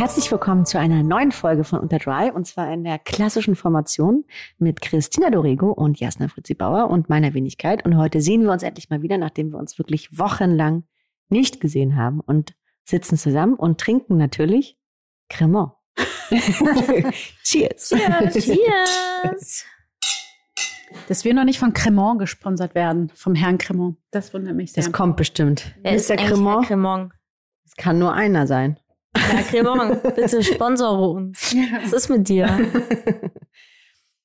Herzlich willkommen zu einer neuen Folge von Unter Dry und zwar in der klassischen Formation mit Christina Dorego und Jasna Fritzi Bauer und meiner Wenigkeit. Und heute sehen wir uns endlich mal wieder, nachdem wir uns wirklich wochenlang nicht gesehen haben und sitzen zusammen und trinken natürlich Cremant. Cheers. Cheers. Cheers. Dass wir noch nicht von Cremant gesponsert werden, vom Herrn Cremant. Das wundert mich sehr. Das kommt bestimmt. Wer ist Mr. Cremant? Cremant? Das kann nur einer sein. Herr Cremant, bitte sponsore uns. Was ist mit dir?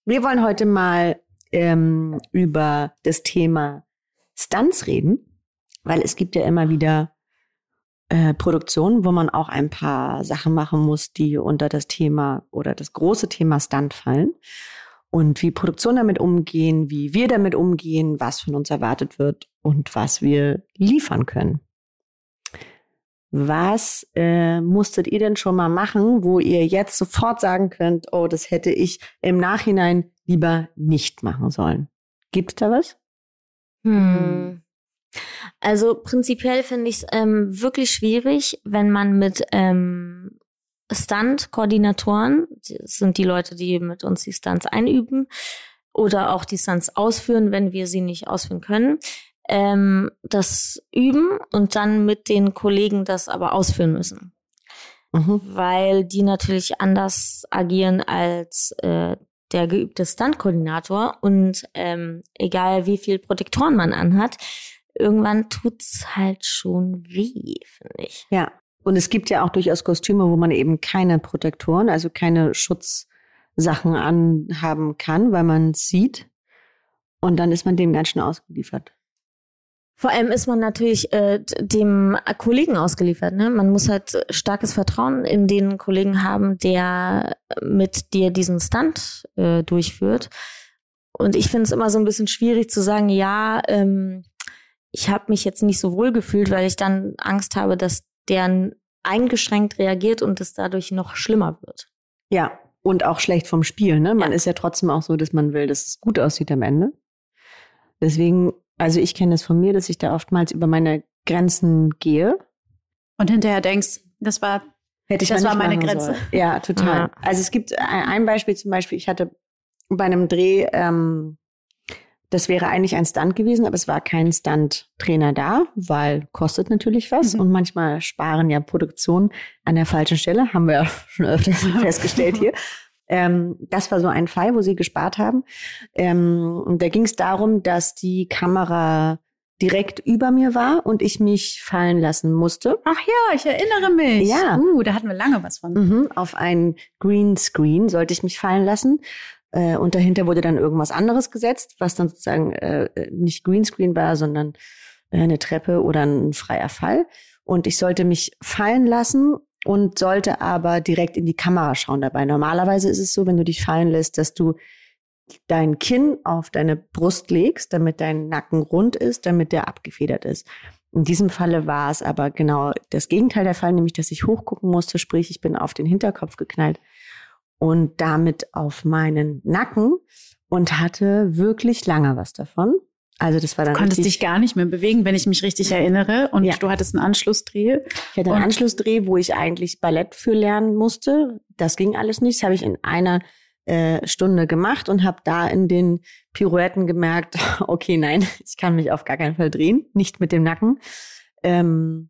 Wir wollen heute mal ähm, über das Thema Stunts reden, weil es gibt ja immer wieder äh, Produktionen, wo man auch ein paar Sachen machen muss, die unter das Thema oder das große Thema Stunt fallen. Und wie Produktionen damit umgehen, wie wir damit umgehen, was von uns erwartet wird und was wir liefern können. Was äh, musstet ihr denn schon mal machen, wo ihr jetzt sofort sagen könnt, oh, das hätte ich im Nachhinein lieber nicht machen sollen? Gibt es da was? Hm. Also prinzipiell finde ich es ähm, wirklich schwierig, wenn man mit ähm, Stunt-Koordinatoren, das sind die Leute, die mit uns die Stunts einüben oder auch die Stunts ausführen, wenn wir sie nicht ausführen können, ähm, das üben und dann mit den Kollegen das aber ausführen müssen. Mhm. Weil die natürlich anders agieren als äh, der geübte Stunt-Koordinator und ähm, egal wie viel Protektoren man anhat, irgendwann tut's halt schon weh, finde ich. Ja. Und es gibt ja auch durchaus Kostüme, wo man eben keine Protektoren, also keine Schutzsachen anhaben kann, weil man es sieht. Und dann ist man dem ganz schön ausgeliefert. Vor allem ist man natürlich äh, dem Kollegen ausgeliefert. Ne? Man muss halt starkes Vertrauen in den Kollegen haben, der mit dir diesen Stunt äh, durchführt. Und ich finde es immer so ein bisschen schwierig zu sagen, ja, ähm, ich habe mich jetzt nicht so wohl gefühlt, weil ich dann Angst habe, dass der eingeschränkt reagiert und es dadurch noch schlimmer wird. Ja. Und auch schlecht vom Spiel, ne? Man Ja. ist ja trotzdem auch so, dass man will, dass es gut aussieht am Ende. Deswegen, also ich kenne es von mir, dass ich da oftmals über meine Grenzen gehe. Und hinterher denkst, das war Hätte ich Das war meine Grenze. sollen. Ja, total. Ja. Also es gibt ein, ein Beispiel zum Beispiel, ich hatte bei einem Dreh, ähm, das wäre eigentlich ein Stunt gewesen, aber es war kein Stunt-Trainer da, weil kostet natürlich was Mhm. und manchmal sparen ja Produktionen an der falschen Stelle, haben wir ja schon öfters festgestellt hier. Ähm, das war so ein Fall, wo sie gespart haben. Ähm, und da ging es darum, dass die Kamera direkt über mir war und ich mich fallen lassen musste. Ach ja, ich erinnere mich. Ja. Uh, da hatten wir lange was von. Mhm, auf ein Greenscreen sollte ich mich fallen lassen. Äh, und dahinter wurde dann irgendwas anderes gesetzt, was dann sozusagen äh, nicht Greenscreen war, sondern äh, eine Treppe oder ein freier Fall. Und ich sollte mich fallen lassen und sollte aber direkt in die Kamera schauen dabei. Normalerweise ist es so, wenn du dich fallen lässt, dass du dein Kinn auf deine Brust legst, damit dein Nacken rund ist, damit der abgefedert ist. In diesem Falle war es aber genau das Gegenteil der Fall, nämlich dass ich hochgucken musste, sprich ich bin auf den Hinterkopf geknallt und damit auf meinen Nacken und hatte wirklich lange was davon. Also das war dann Du konntest dich gar nicht mehr bewegen, wenn ich mich richtig erinnere. Und Ja. du hattest einen Anschlussdreh. ich hatte einen Anschlussdreh, wo ich eigentlich Ballett für lernen musste. Das ging alles nicht. Das habe ich in einer äh, Stunde gemacht und habe da in den Pirouetten gemerkt, okay, nein, ich kann mich auf gar keinen Fall drehen, nicht mit dem Nacken. Ähm,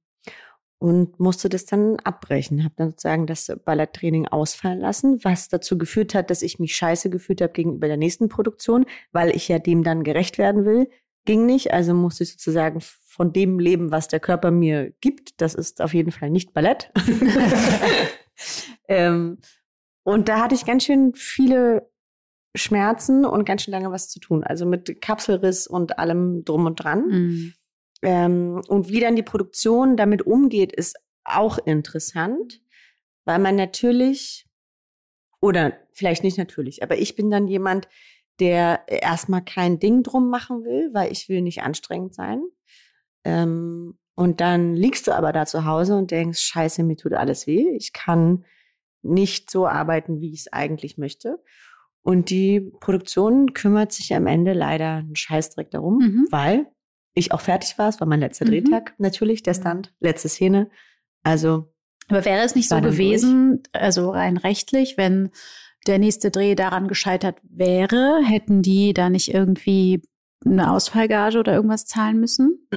und musste das dann abbrechen. Habe dann sozusagen das Balletttraining ausfallen lassen, was dazu geführt hat, dass ich mich scheiße gefühlt habe gegenüber der nächsten Produktion, weil ich ja dem dann gerecht werden will, ging nicht, also musste ich sozusagen von dem leben, was der Körper mir gibt. Das ist auf jeden Fall nicht Ballett. ähm, und da hatte ich ganz schön viele Schmerzen und ganz schön lange was zu tun. Also mit Kapselriss und allem drum und dran. Mhm. Ähm, und wie dann die Produktion damit umgeht, ist auch interessant, weil man natürlich, oder vielleicht nicht natürlich, aber ich bin dann jemand, der erstmal kein Ding drum machen will, weil ich will nicht anstrengend sein. Ähm, und dann liegst du aber da zu Hause und denkst, scheiße, mir tut alles weh. Ich kann nicht so arbeiten, wie ich es eigentlich möchte. Und die Produktion kümmert sich am Ende leider einen Scheißdreck darum, Mhm. weil ich auch fertig war. Es war mein letzter Mhm. Drehtag, natürlich, der Stand, letzte Szene. Also, Aber wäre es nicht so gewesen, also rein rechtlich, wenn der nächste Dreh daran gescheitert wäre, hätten die da nicht irgendwie eine Ausfallgage oder irgendwas zahlen müssen?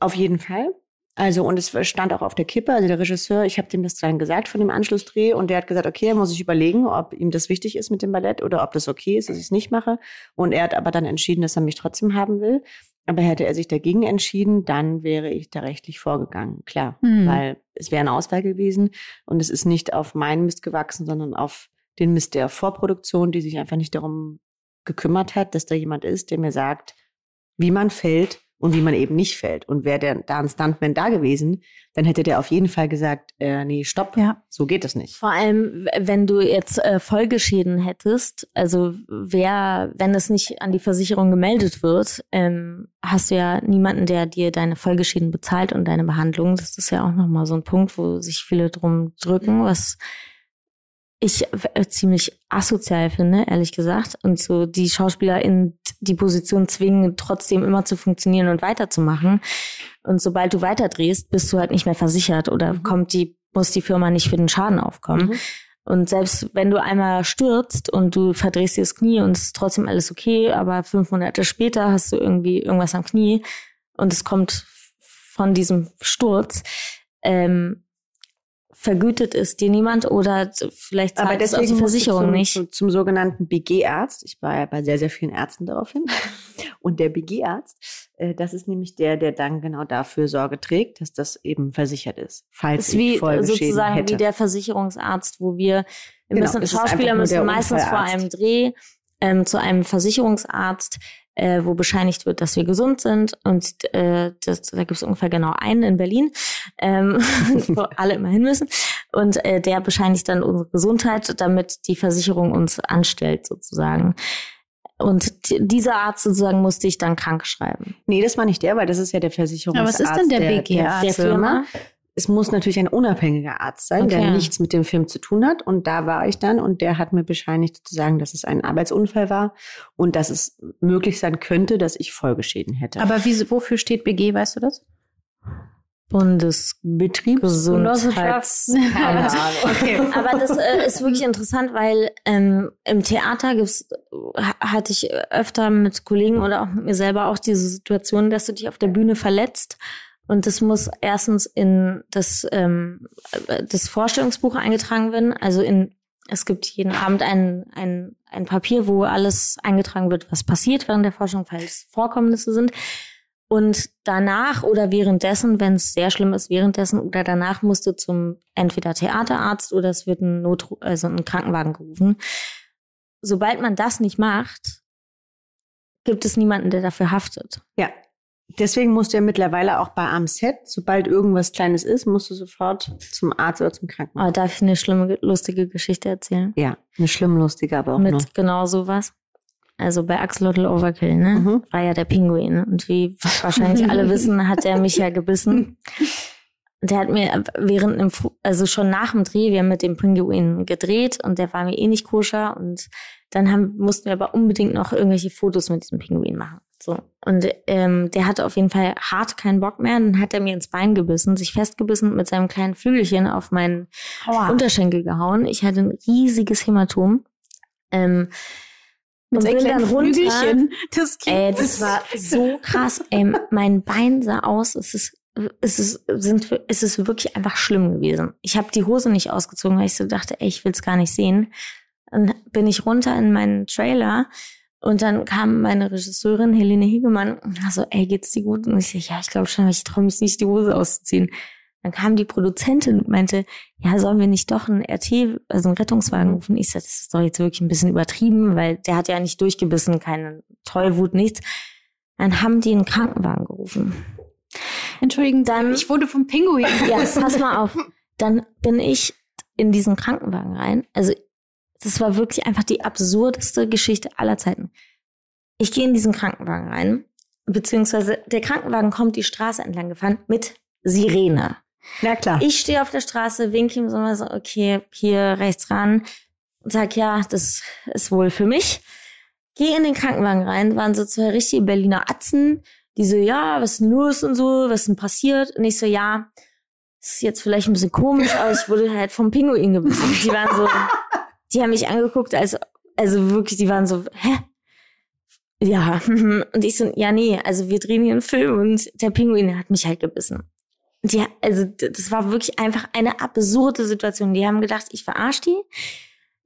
auf jeden Fall. Also, und es stand auch auf der Kippe. Also, der Regisseur, ich habe dem das dann gesagt von dem Anschlussdreh und der hat gesagt, okay, er muss sich überlegen, ob ihm das wichtig ist mit dem Ballett oder ob das okay ist, dass ich es nicht mache. Und er hat aber dann entschieden, dass er mich trotzdem haben will. Aber hätte er sich dagegen entschieden, dann wäre ich da rechtlich vorgegangen, klar. Hm. Weil es wäre eine Auswahl gewesen und es ist nicht auf meinen Mist gewachsen, sondern auf den Mist der Vorproduktion, die sich einfach nicht darum gekümmert hat, dass da jemand ist, der mir sagt, wie man fällt und wie man eben nicht fällt. Und wäre der da ein Stuntman da gewesen, dann hätte der auf jeden Fall gesagt, äh, nee, stopp, Ja. so geht das nicht. Vor allem, wenn du jetzt äh, Folgeschäden hättest, also wer, wenn es nicht an die Versicherung gemeldet wird, ähm, hast du ja niemanden, der dir deine Folgeschäden bezahlt und deine Behandlung. Das ist ja auch nochmal so ein Punkt, wo sich viele drum drücken, was ich äh, ziemlich asozial finde, ehrlich gesagt. Und so die Schauspieler in die Position zwingen, trotzdem immer zu funktionieren und weiterzumachen. Und sobald du weiterdrehst, bist du halt nicht mehr versichert oder Mhm. kommt die, muss die Firma nicht für den Schaden aufkommen. Mhm. Und selbst wenn du einmal stürzt und du verdrehst dir das Knie und es ist trotzdem alles okay, aber fünf Monate später hast du irgendwie irgendwas am Knie und es kommt von diesem Sturz, ähm, vergütet es dir niemand oder vielleicht zahlt es auch die Versicherung zum, nicht. Zum, zum sogenannten BG-Arzt. Ich war ja bei sehr, sehr vielen Ärzten daraufhin. Und der BG-Arzt, äh, das ist nämlich der, der dann genau dafür Sorge trägt, dass das eben versichert ist. Falls ist wie sozusagen hätte. wie der Versicherungsarzt, wo wir, wir Genau, müssen, ist Schauspieler müssen meistens vor einem Dreh ähm, zu einem Versicherungsarzt, äh, wo bescheinigt wird, dass wir gesund sind. Und äh, das, da gibt es ungefähr genau einen in Berlin, ähm, wo alle immer hin müssen. Und äh, der bescheinigt dann unsere Gesundheit, damit die Versicherung uns anstellt, sozusagen. Und dieser Arzt sozusagen musste ich dann krank schreiben. Nee, das war nicht der, weil das ist ja der Versicherungsarzt. Aber was ist denn der der, BG-Arzt? der Der Firma? Firma? Es muss natürlich ein unabhängiger Arzt sein, der Okay. nichts mit dem Film zu tun hat. Und da war ich dann und der hat mir bescheinigt sozusagen, dass es ein Arbeitsunfall war und dass es möglich sein könnte, dass ich Folgeschäden hätte. Aber wie, wofür steht BG, weißt du das? Bundes Betriebsgenossenschafts. Keine Ahnung. Okay. Aber das äh, ist wirklich interessant, weil ähm, im Theater gibt's, ha- hatte ich öfter mit Kollegen oder auch mit mir selber auch diese Situation, dass du dich auf der Bühne verletzt. Und das muss erstens in das, ähm, äh, das Vorstellungsbuch eingetragen werden. Also in es gibt jeden Abend ein, ein, ein Papier, wo alles eingetragen wird, was passiert während der Forschung, falls Vorkommnisse sind. Und danach oder währenddessen, wenn es sehr schlimm ist, währenddessen oder danach musst du zum entweder Theaterarzt oder es wird ein Not, also ein Krankenwagen gerufen. Sobald man das nicht macht, gibt es niemanden, der dafür haftet. Ja. Deswegen musst du ja mittlerweile auch bei am Set, sobald irgendwas Kleines ist, musst du sofort zum Arzt oder zum Krankenhaus. Aber darf ich eine schlimme, lustige Geschichte erzählen? Ja, eine schlimm lustige, aber auch Mit noch. genau sowas. Also bei Axolotl Overkill, ne? Mhm. War ja der Pinguin. Und wie wahrscheinlich alle wissen, hat er mich ja gebissen. Der hat mir während einem, Fu- also schon nach dem Dreh, wir haben mit dem Pinguin gedreht und der war mir eh nicht koscher und dann haben, mussten wir aber unbedingt noch irgendwelche Fotos mit diesem Pinguin machen. So. Und ähm, der hatte auf jeden Fall hart keinen Bock mehr. Dann hat er mir ins Bein gebissen, sich festgebissen und mit seinem kleinen Flügelchen auf meinen Aua. Unterschenkel gehauen. Ich hatte ein riesiges Hämatom. Ähm, und bin dann runter. Das Ey, das war so krass. Ey, mein Bein sah aus, es ist, es ist, sind, es ist wirklich einfach schlimm gewesen. Ich habe die Hose nicht ausgezogen, weil ich so dachte, ey, ich will's gar nicht sehen. Dann bin ich runter in meinen Trailer Und dann kam meine Regisseurin Helene Hegemann und war so, ey, geht's dir gut? Und ich so, ja, ich glaube schon, aber ich traue mich nicht, die Hose auszuziehen. Dann kam die Produzentin und meinte, ja, sollen wir nicht doch einen RT, also einen Rettungswagen rufen? Ich so, das ist doch jetzt wirklich ein bisschen übertrieben, weil der hat ja nicht durchgebissen, keine Tollwut, nichts. Dann haben die einen Krankenwagen gerufen. Entschuldigen, dann, ich wurde vom Pinguin. Ja, pass mal auf. Dann bin ich in diesen Krankenwagen rein. Also das war wirklich einfach die absurdeste Geschichte aller Zeiten. Ich gehe in diesen Krankenwagen rein, beziehungsweise der Krankenwagen kommt die Straße entlang gefahren mit Sirene. Na klar. Ich stehe auf der Straße, winke ihm so mal so, okay, hier rechts ran und sag, ja, das ist wohl für mich. Gehe in den Krankenwagen rein, waren so zwei richtige Berliner Atzen, die so, ja, was ist denn los und so, was ist denn passiert? Und ich so, ja, ist jetzt vielleicht ein bisschen komisch, aber ich wurde halt vom Pinguin gebissen. Die waren so, die haben mich angeguckt, als, also wirklich, die waren so, hä? Ja, und ich so, ja, nee, also wir drehen hier einen Film und der Pinguin hat mich halt gebissen. Die, also das war wirklich einfach eine absurde Situation. Die haben gedacht, ich verarsche die.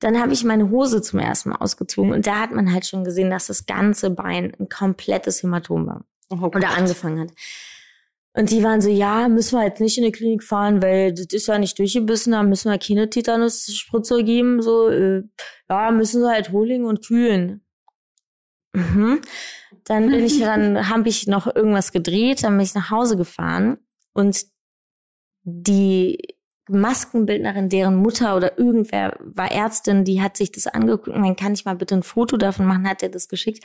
Dann habe ich meine Hose zum ersten Mal ausgezogen und da hat man halt schon gesehen, dass das ganze Bein ein komplettes Hämatom war. Oh oder angefangen hat. Und die waren so, ja, müssen wir jetzt nicht in die Klinik fahren, weil das ist ja nicht durchgebissen, da müssen wir keine Tetanus-Spritze geben, so, äh, ja, müssen sie halt holen und kühlen. Mhm. Dann bin ich, dann habe ich noch irgendwas gedreht, dann bin ich nach Hause gefahren und die Maskenbildnerin, deren Mutter oder irgendwer war Ärztin, die hat sich das angeguckt, und dann kann ich mal bitte ein Foto davon machen, hat er das geschickt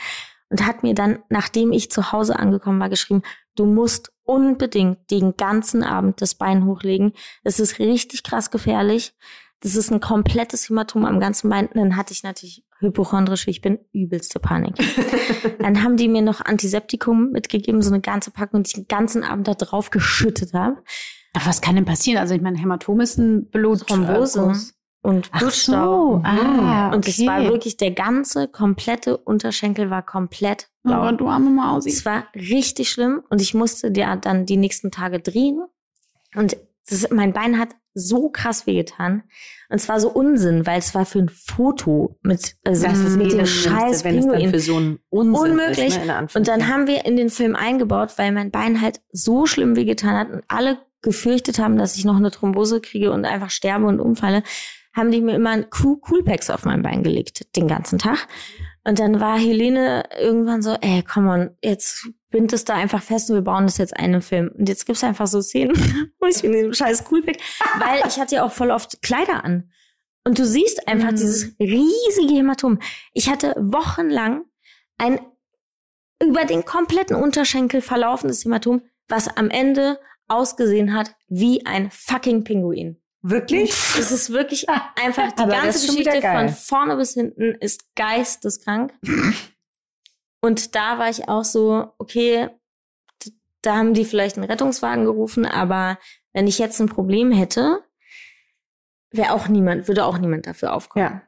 und hat mir dann, nachdem ich zu Hause angekommen war, geschrieben, du musst unbedingt den ganzen Abend das Bein hochlegen. Es ist richtig krass gefährlich. Das ist ein komplettes Hämatom am ganzen Bein. Dann hatte ich natürlich hypochondrisch, ich bin übelste Panik. dann haben die mir noch Antiseptikum mitgegeben, so eine ganze Packung, die ich den ganzen Abend da drauf geschüttet habe. Aber was kann denn passieren? Also ich meine, Hämatom ist ein Blutthrombose und Blutstau. So. Ah, okay. Und es war wirklich der ganze komplette Unterschenkel war komplett blau. Aber du arme Maus. Es war richtig schlimm und ich musste ja dann die nächsten Tage drehen und das, mein Bein hat so krass wehgetan. Und es war so Unsinn, weil es war für ein Foto mit, also das mit dem scheiß wenn Pinguin. Es dann für so ein Unsinn Unmöglich. Ist, ne, und dann haben wir in den Film eingebaut, weil mein Bein halt so schlimm wehgetan hat und alle gefürchtet haben, dass ich noch eine Thrombose kriege und einfach sterbe und umfalle, haben die mir immer ein Coolpacks auf mein Bein gelegt, den ganzen Tag. Und dann war Helene irgendwann so, ey, komm on, jetzt bind es da einfach fest und wir bauen das jetzt einen Film. Und jetzt gibt's einfach so Szenen, wo ich in diesem scheiß Coolpack, weil ich hatte ja auch voll oft Kleider an. Und du siehst einfach mhm. dieses riesige Hämatom. Ich hatte wochenlang ein über den kompletten Unterschenkel verlaufendes Hämatom, was am Ende ausgesehen hat wie ein fucking Pinguin. Wirklich? Es ist wirklich einfach, die ganze Geschichte von vorne bis hinten ist geisteskrank. Und da war ich auch so, okay, da haben die vielleicht einen Rettungswagen gerufen, aber wenn ich jetzt ein Problem hätte, wäre auch niemand, würde auch niemand dafür aufkommen. Ja.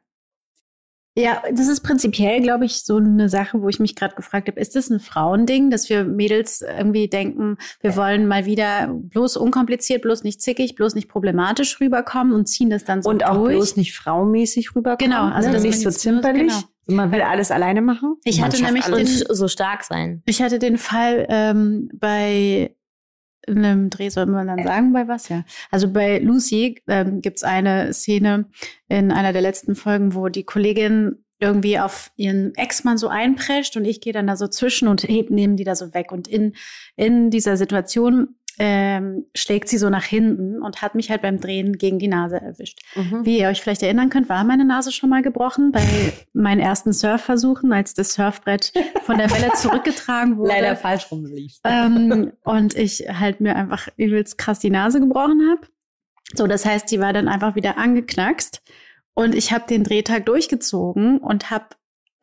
Ja, das ist prinzipiell, glaube ich, so eine Sache, wo ich mich gerade gefragt habe, ist das ein Frauending, dass wir Mädels irgendwie denken, wir wollen mal wieder bloß unkompliziert, bloß nicht zickig, bloß nicht problematisch rüberkommen und ziehen das dann so und durch. Und auch bloß nicht fraumäßig rüberkommen. Genau, also ne? nicht so zimperlich. Genau. Man will alles alleine machen. Ich hatte nämlich den, so stark sein. Ich hatte den Fall ähm, bei einem Dreh, soll man dann sagen, bei was? Ja. Also bei Lucy ähm, gibt es eine Szene in einer der letzten Folgen, wo die Kollegin irgendwie auf ihren Ex-Mann so einprescht und ich gehe dann da so zwischen und heb, nehmen die da so weg. Und in, in dieser Situation ähm, schlägt sie so nach hinten und hat mich halt beim Drehen gegen die Nase erwischt. Mhm. Wie ihr euch vielleicht erinnern könnt, war meine Nase schon mal gebrochen bei meinen ersten Surfversuchen, als das Surfbrett von der Welle zurückgetragen wurde. Leider falsch rumlief. Ähm, und ich halt mir einfach übelst krass die Nase gebrochen habe. So, das heißt, die war dann einfach wieder angeknackst. Und ich habe den Drehtag durchgezogen und habe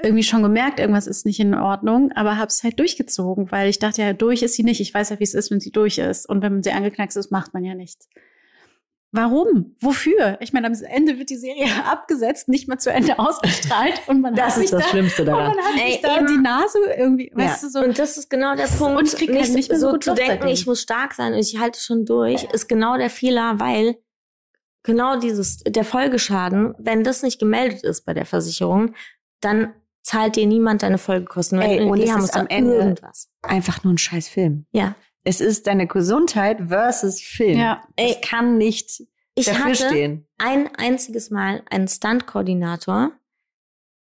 irgendwie schon gemerkt, irgendwas ist nicht in Ordnung, aber habe es halt durchgezogen, weil ich dachte ja, durch ist sie nicht. Ich weiß ja, wie es ist, wenn sie durch ist. Und wenn man sie angeknackst ist, macht man ja nichts. Warum? Wofür? Ich meine, am Ende wird die Serie abgesetzt, nicht mal zu Ende ausgestrahlt und man das hat ist das da, Schlimmste daran. Und man hat Ey, sich da die Nase irgendwie, ja. weißt du so. Und das ist genau der Punkt. Und kriegt nicht, halt nicht mehr so, so zu denken, ich muss stark sein und ich halte schon durch, ist genau der Fehler, weil genau dieses der Folgeschaden, wenn das nicht gemeldet ist bei der Versicherung, dann zahlt dir niemand deine Folgekosten. Ey, und es haben ist am Ende- irgendwas. Einfach nur ein scheiß Film. Ja. Es ist deine Gesundheit versus Film. Ja. Es kann nicht Ich dafür hatte stehen. ein einziges Mal einen Stunt-Koordinator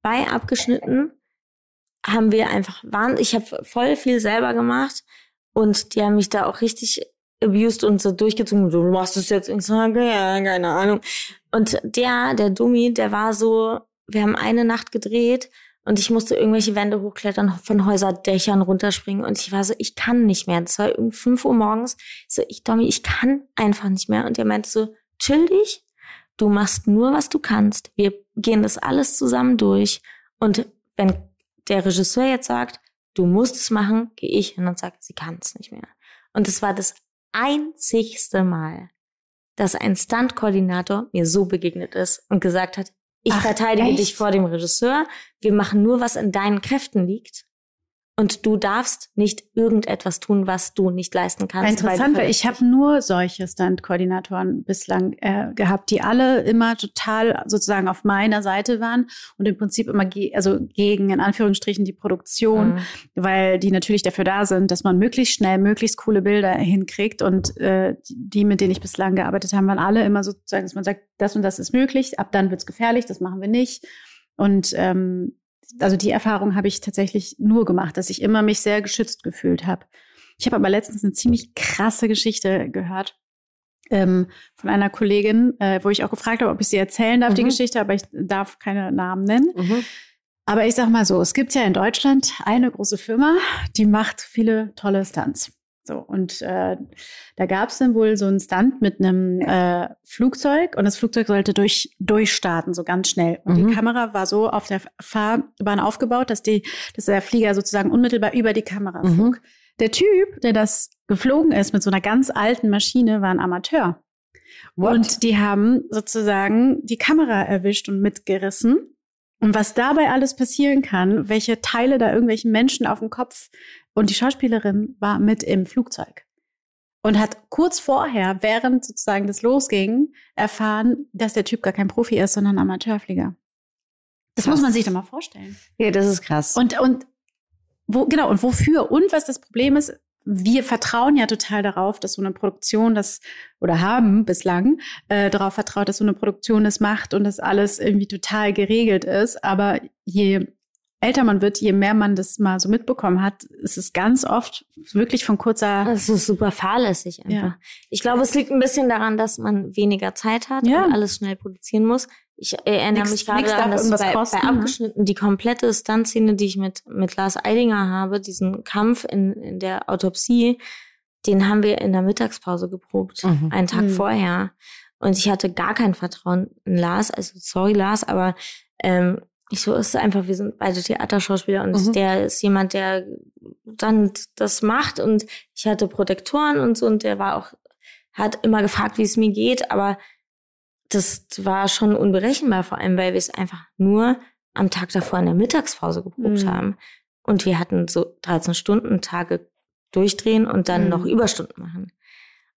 bei abgeschnitten haben wir einfach waren ich habe voll viel selber gemacht und die haben mich da auch richtig abused und so durchgezogen so du machst es jetzt ich sage ja keine Ahnung und der der Dummi der war so wir haben eine Nacht gedreht und ich musste irgendwelche Wände hochklettern, von Häuserdächern runterspringen. Und ich war so, ich kann nicht mehr. Das war um 5 Uhr morgens. Ich so, ich, Domi, ich kann einfach nicht mehr. Und er meinte so, chill dich. Du machst nur, was du kannst. Wir gehen das alles zusammen durch. Und wenn der Regisseur jetzt sagt, du musst es machen, gehe ich hin und sage, sie kann es nicht mehr. Und es war das einzigste Mal, dass ein Stunt-Koordinator mir so begegnet ist und gesagt hat, ich Ach, verteidige echt? dich vor dem Regisseur. Wir machen nur, was in deinen Kräften liegt. Und du darfst nicht irgendetwas tun, was du nicht leisten kannst. Interessant, weil ich habe nur solche Stunt-Koordinatoren bislang äh, gehabt, die alle immer total sozusagen auf meiner Seite waren und im Prinzip immer ge also gegen in Anführungsstrichen die Produktion, Mhm. weil die natürlich dafür da sind, dass man möglichst schnell möglichst coole Bilder hinkriegt und äh, die, mit denen ich bislang gearbeitet habe, waren alle immer sozusagen, dass man sagt, das und das ist möglich, ab dann wird's gefährlich, das machen wir nicht und ähm, also die Erfahrung habe ich tatsächlich nur gemacht, dass ich immer mich sehr geschützt gefühlt habe. Ich habe aber letztens eine ziemlich krasse Geschichte gehört ähm, von einer Kollegin, äh, wo ich auch gefragt habe, ob ich sie erzählen darf, die Mhm. Geschichte, aber ich darf keine Namen nennen. Mhm. Aber ich sag mal so, es gibt ja in Deutschland eine große Firma, die macht viele tolle Stunts. So, und äh, da gab es dann wohl so einen Stunt mit einem äh, Flugzeug und das Flugzeug sollte durch, durchstarten, so ganz schnell. Und Mhm. die Kamera war so auf der Fahrbahn aufgebaut, dass, die, dass der Flieger sozusagen unmittelbar über die Kamera Mhm. flog. Der Typ, der das geflogen ist mit so einer ganz alten Maschine, war ein Amateur. Und die haben sozusagen die Kamera erwischt und mitgerissen. Und was dabei alles passieren kann, welche Teile da irgendwelchen Menschen auf dem Kopf und die Schauspielerin war mit im Flugzeug und hat kurz vorher, während sozusagen das losging, erfahren, dass der Typ gar kein Profi ist, sondern Amateurflieger. Das Krass. muss man sich doch mal vorstellen. Ja, das ist krass. Und, und wo, genau, und wofür und was das Problem ist, wir vertrauen ja total darauf, dass so eine Produktion das oder haben bislang äh, darauf vertraut, dass so eine Produktion das macht und dass alles irgendwie total geregelt ist. Aber je älter man wird, je mehr man das mal so mitbekommen hat, ist es ganz oft wirklich von kurzer. Das ist super fahrlässig einfach. Ja. Ich glaube, es liegt ein bisschen daran, dass man weniger Zeit hat Ja. und alles schnell produzieren muss. Ich erinnere Nix- mich gerade dass irgendwas bei, kosten, bei ne? abgeschnitten die komplette Stuntszene, die ich mit, mit Lars Eidinger habe, diesen Kampf in, in der Autopsie, den haben wir in der Mittagspause geprobt, Mhm. einen Tag Mhm. vorher. Und ich hatte gar kein Vertrauen in Lars. Also sorry Lars, aber ähm, ich so ist es einfach, wir sind beide Theaterschauspieler und Mhm. der ist jemand, der dann das macht und ich hatte Protektoren und so und der war auch, hat immer gefragt, wie es mir geht, aber das war schon unberechenbar, vor allem, weil wir es einfach nur am Tag davor in der Mittagspause geprobt Mhm. haben. Und wir hatten so 13 Stunden Tage durchdrehen und dann Mhm. noch Überstunden machen.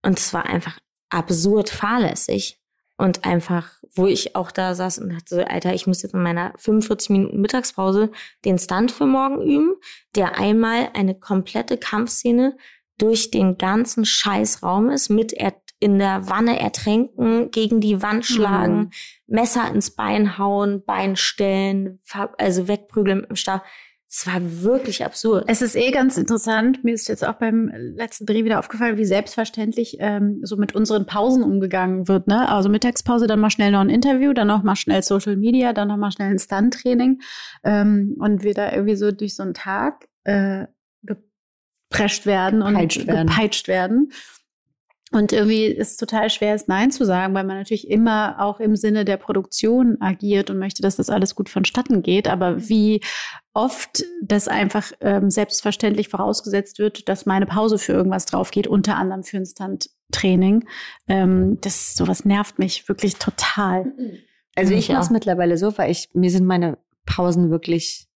Und es war einfach absurd fahrlässig. Und einfach, wo ich auch da saß und dachte, so, Alter, ich muss jetzt in meiner 45 Minuten Mittagspause den Stunt für morgen üben, der einmal eine komplette Kampfszene durch den ganzen Scheißraum ist, mit er in der Wanne ertränken, gegen die Wand schlagen, Mhm. Messer ins Bein hauen, Bein stellen, also wegprügeln mit dem Stab. Es war wirklich absurd. Es ist eh ganz interessant. Mir ist jetzt auch beim letzten Dreh wieder aufgefallen, wie selbstverständlich ähm, so mit unseren Pausen umgegangen wird. Ne? Also Mittagspause, dann mal schnell noch ein Interview, dann noch mal schnell Social Media, dann noch mal schnell ein Stunt-Training. Ähm, und wir da irgendwie so durch so einen Tag äh, geprescht werden und Gepeitscht werden. gepeitscht werden. Und irgendwie ist es total schwer, es Nein zu sagen, weil man natürlich immer auch im Sinne der Produktion agiert und möchte, dass das alles gut vonstatten geht. Aber wie oft das einfach ähm, selbstverständlich vorausgesetzt wird, dass meine Pause für irgendwas drauf geht, unter anderem für ein Stunt-Training. Ähm, das sowas nervt mich wirklich total. Also ich mache es mittlerweile so, weil ich, mir sind meine Pausen wirklich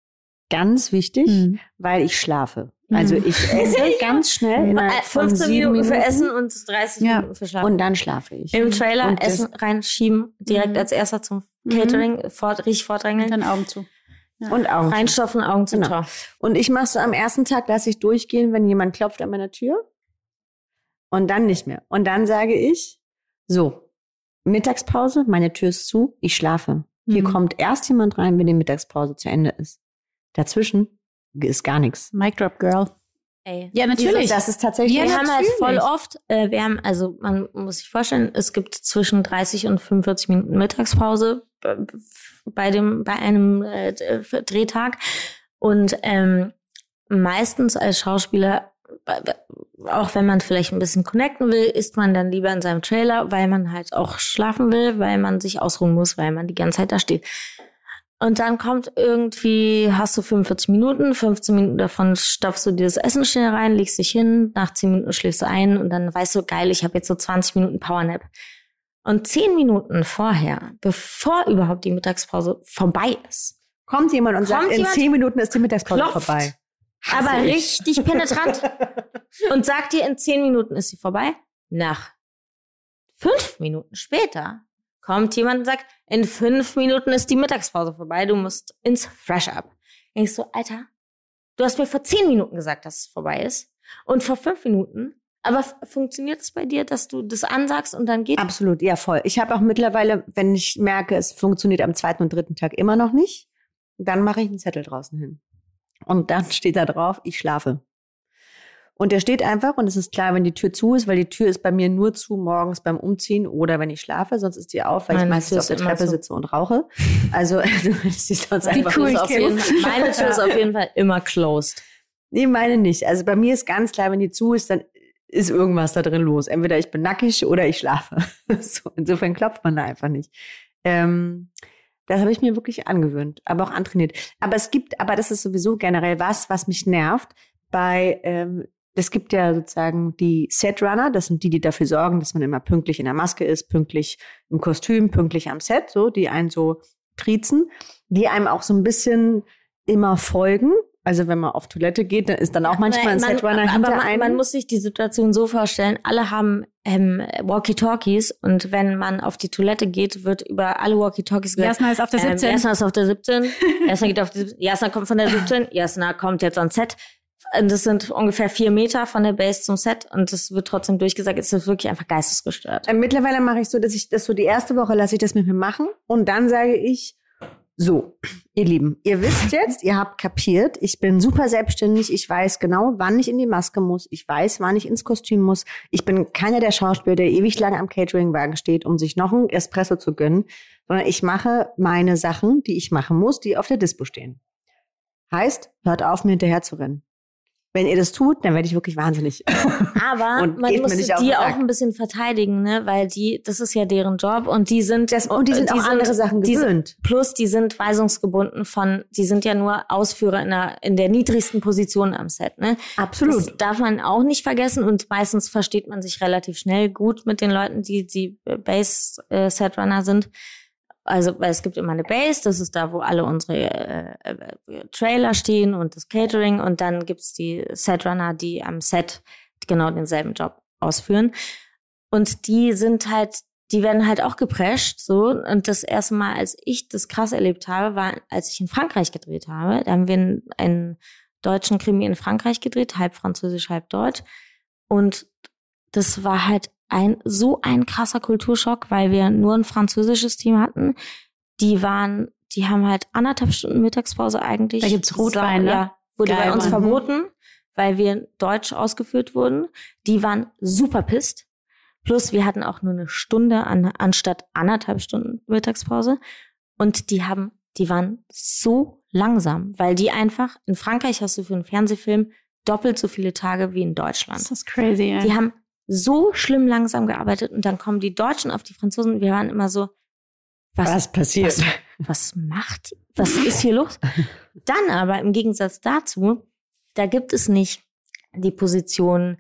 ganz wichtig, weil ich schlafe. Also Mhm. ich esse ganz schnell innerhalb von 15 sieben Minuten für Minuten Essen und 30 Ja. Minuten für Schlafen. und dann schlafe ich. Im Trailer Und Essen reinschieben, direkt Mhm. als erster zum Mhm. Catering, fort, richtig Und vordrängeln. dann Augen zu. Und Augen. zu. Reinstopfen, Augen zum Genau. Und ich mache so am ersten Tag, lasse ich durchgehen, wenn jemand klopft an meiner Tür. Und dann nicht mehr. Und dann sage ich, so, Mittagspause, meine Tür ist zu, ich schlafe. Hier Mhm. kommt erst jemand rein, wenn die Mittagspause zu Ende ist. Dazwischen ist gar nichts. Mic Drop Girl. Ey. Ja, natürlich. Das ist tatsächlich. Ja, wir haben halt natürlich. voll oft, äh, wir haben, also man muss sich vorstellen, es gibt zwischen 30 und 45 Minuten Mittagspause äh, bei dem, bei einem äh, Drehtag. Und ähm, meistens als Schauspieler, auch wenn man vielleicht ein bisschen connecten will, ist man dann lieber in seinem Trailer, weil man halt auch schlafen will, weil man sich ausruhen muss, weil man die ganze Zeit da steht. Und dann kommt irgendwie, hast du 45 Minuten, 15 Minuten davon stopfst du dir das Essen schnell rein, legst dich hin, nach 10 Minuten schläfst du ein und dann weißt du, geil, ich habe jetzt so 20 Minuten Powernap. Und 10 Minuten vorher, bevor überhaupt die Mittagspause vorbei ist, Kommt jemand und sagt, Kommt in jemand, zehn Minuten ist die Mittagspause klopft. vorbei. aber ich. richtig penetrant und sagt dir, in 10 Minuten ist sie vorbei, nach 5 Minuten später kommt jemand und sagt, in 5 Minuten ist die Mittagspause vorbei, du musst ins Fresh-Up. Denkst du, Alter, du hast mir vor 10 Minuten gesagt, dass es vorbei ist und vor 5 Minuten, aber funktioniert es bei dir, dass du das ansagst und dann geht Absolut, ja voll. Ich habe auch mittlerweile, wenn ich merke, es funktioniert am zweiten und dritten Tag immer noch nicht, dann mache ich einen Zettel draußen hin. Und dann steht da drauf, ich schlafe. Und der steht einfach und es ist klar, wenn die Tür zu ist, weil die Tür ist bei mir nur zu morgens beim Umziehen oder wenn ich schlafe, sonst ist die auf, weil Meine ich meistens auf der Treppe zu. sitze und rauche. Also du sie sonst Die einfach nicht ist auf jeden. Fall, meine Tür ist auf jeden Fall immer closed. Nee, meine nicht. Also bei mir ist ganz klar, wenn die zu ist, dann ist irgendwas da drin los. Entweder ich bin nackig oder ich schlafe. so, insofern klopft man da einfach nicht. Ähm, das habe ich mir wirklich angewöhnt, aber auch antrainiert. Aber es gibt, aber das ist sowieso generell was, was mich nervt. Bei, ähm, es gibt ja sozusagen die Setrunner, das sind die, die dafür sorgen, dass man immer pünktlich in der Maske ist, pünktlich im Kostüm, pünktlich am Set, so, die einen so triezen, die einem auch so ein bisschen immer folgen. Also wenn man auf Toilette geht, dann ist dann auch manchmal ein man, Setrunner hinter man, einem. man muss sich die Situation so vorstellen, alle haben ähm, Walkie-Talkies und wenn man auf die Toilette geht, wird über alle Walkie-Talkies gesagt, Jasna ist auf der ähm, 17. Jasna ist auf der 17, Jasna geht auf die 17, Jasna kommt von der 17, Jasna kommt jetzt ans Set. Und Das sind ungefähr vier Meter von der Base zum Set und das wird trotzdem durchgesagt, es ist wirklich einfach geistesgestört. Äh, Mittlerweile mache ich so, dass ich das so die erste Woche lasse ich das mit mir machen und dann sage ich, so, ihr Lieben, ihr wisst jetzt, ihr habt kapiert, ich bin super selbstständig, ich weiß genau, wann ich in die Maske muss, ich weiß, wann ich ins Kostüm muss. Ich bin keiner der Schauspieler, der ewig lange am Cateringwagen steht, um sich noch ein Espresso zu gönnen, sondern ich mache meine Sachen, die ich machen muss, die auf der Dispo stehen. Heißt, hört auf, mir hinterher zu rennen. Wenn ihr das tut, dann werde ich wirklich wahnsinnig. Aber Und man muss die auch ein bisschen verteidigen, ne? weil die, das ist ja deren Job und die sind Das, und die sind auch andere Sachen die sind- gewöhnt. Plus, die sind weisungsgebunden von, die sind ja nur Ausführer in der, in der niedrigsten Position am Set. Ne? Absolut. Das darf man auch nicht vergessen und meistens versteht man sich relativ schnell gut mit den Leuten, die die Base-Setrunner sind. Also, weil es gibt immer eine Base, das ist da, wo alle unsere äh, äh, Trailer stehen und das Catering und dann gibt's die Setrunner, die am Set genau denselben Job ausführen. Und die sind halt, die werden halt auch geprescht, so. Und das erste Mal, als ich das krass erlebt habe, war, als ich in Frankreich gedreht habe. Da haben wir einen, einen deutschen Krimi in Frankreich gedreht, halb französisch, halb deutsch. Und das war halt ein, so ein krasser Kulturschock, weil wir nur ein französisches Team hatten. Die waren, die haben halt anderthalb Stunden Mittagspause eigentlich. Da gibt's Rotwein, ne? Ja, wurde Geil, bei uns Mann. verboten, weil wir deutsch ausgeführt wurden. Die waren super pisst. Plus wir hatten auch nur eine Stunde an, anstatt anderthalb Stunden Mittagspause. Und die haben, die waren so langsam, weil die einfach, in Frankreich hast du für einen Fernsehfilm doppelt so viele Tage wie in Deutschland. Das ist crazy, ey. Die haben so schlimm langsam gearbeitet und dann kommen die Deutschen auf die Franzosen. Wir waren immer so, was, passiert? was, was macht, was ist hier los? Dann aber im Gegensatz dazu, da gibt es nicht die Position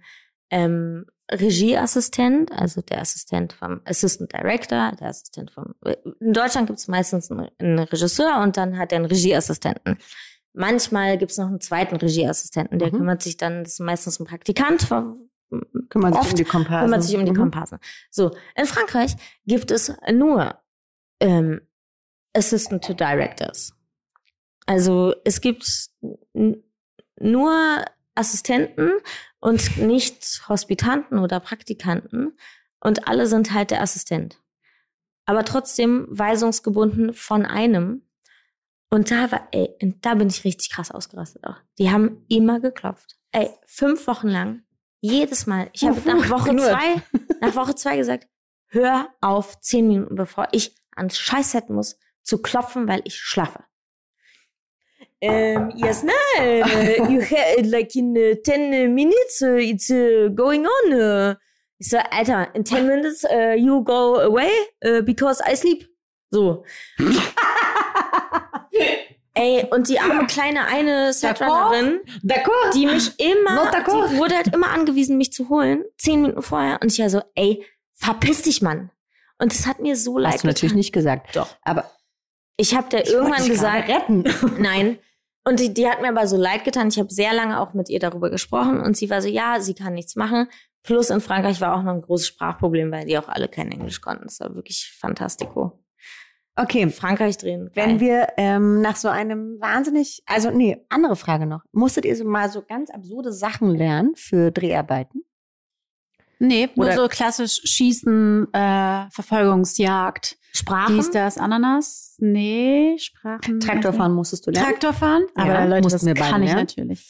ähm, Regieassistent, also der Assistent vom Assistant Director, der Assistent vom. In Deutschland gibt es meistens einen, einen Regisseur und dann hat er einen Regieassistenten. Manchmal gibt es noch einen zweiten Regieassistenten, der Mhm. kümmert sich dann, das ist meistens ein Praktikant, Kümmert sich Oft um die Komparsen. kümmert sich um die Mhm. Komparsen. So, in Frankreich gibt es nur ähm, Assistant to Directors. Also es gibt nur Assistenten und nicht Hospitanten oder Praktikanten und alle sind halt der Assistent. Aber trotzdem weisungsgebunden von einem. Und da war, ey, da bin ich richtig krass ausgerastet auch. Die haben immer geklopft. Ey, fünf Wochen lang. Jedes Mal. Ich habe nach Woche zwei, nach Woche zwei gesagt, hör auf zehn Minuten, bevor ich ans Scheißset muss, zu klopfen, weil ich schlafe. Um, yes, no. you have like in uh, 10 minutes, uh, it's uh, going on. Uh. Ich so, Alter, in 10 minutes uh, you go away uh, because I sleep. So. Ey, und die arme kleine eine Setrunnerin, die mich immer, die wurde halt immer angewiesen, mich zu holen, zehn Minuten vorher. Und ich war so, ey, verpiss dich, Mann. Und es hat mir so leid Hast du natürlich nicht gesagt. Doch. Aber ich habe der irgendwann gesagt, retten. nein. Und die, die hat mir aber so leid getan. Ich habe sehr lange auch mit ihr darüber gesprochen und sie war so, ja, sie kann nichts machen. Plus in Frankreich war auch noch ein großes Sprachproblem, weil die auch alle kein Englisch konnten. Das war wirklich fantastico. Okay, Frankreich drehen. wenn wir ähm, nach so einem wahnsinnig, also nee, andere Frage noch. Musstet ihr so mal so ganz absurde Sachen lernen für Dreharbeiten? Nee, nur Oder- so klassisch Schießen, äh, Verfolgungsjagd. Sprachen? Dies, das, Ananas? Nee, Sprachen. Traktorfahren musstest du lernen? Traktorfahren? Ja, Aber Leute, das kann ich lernen. natürlich.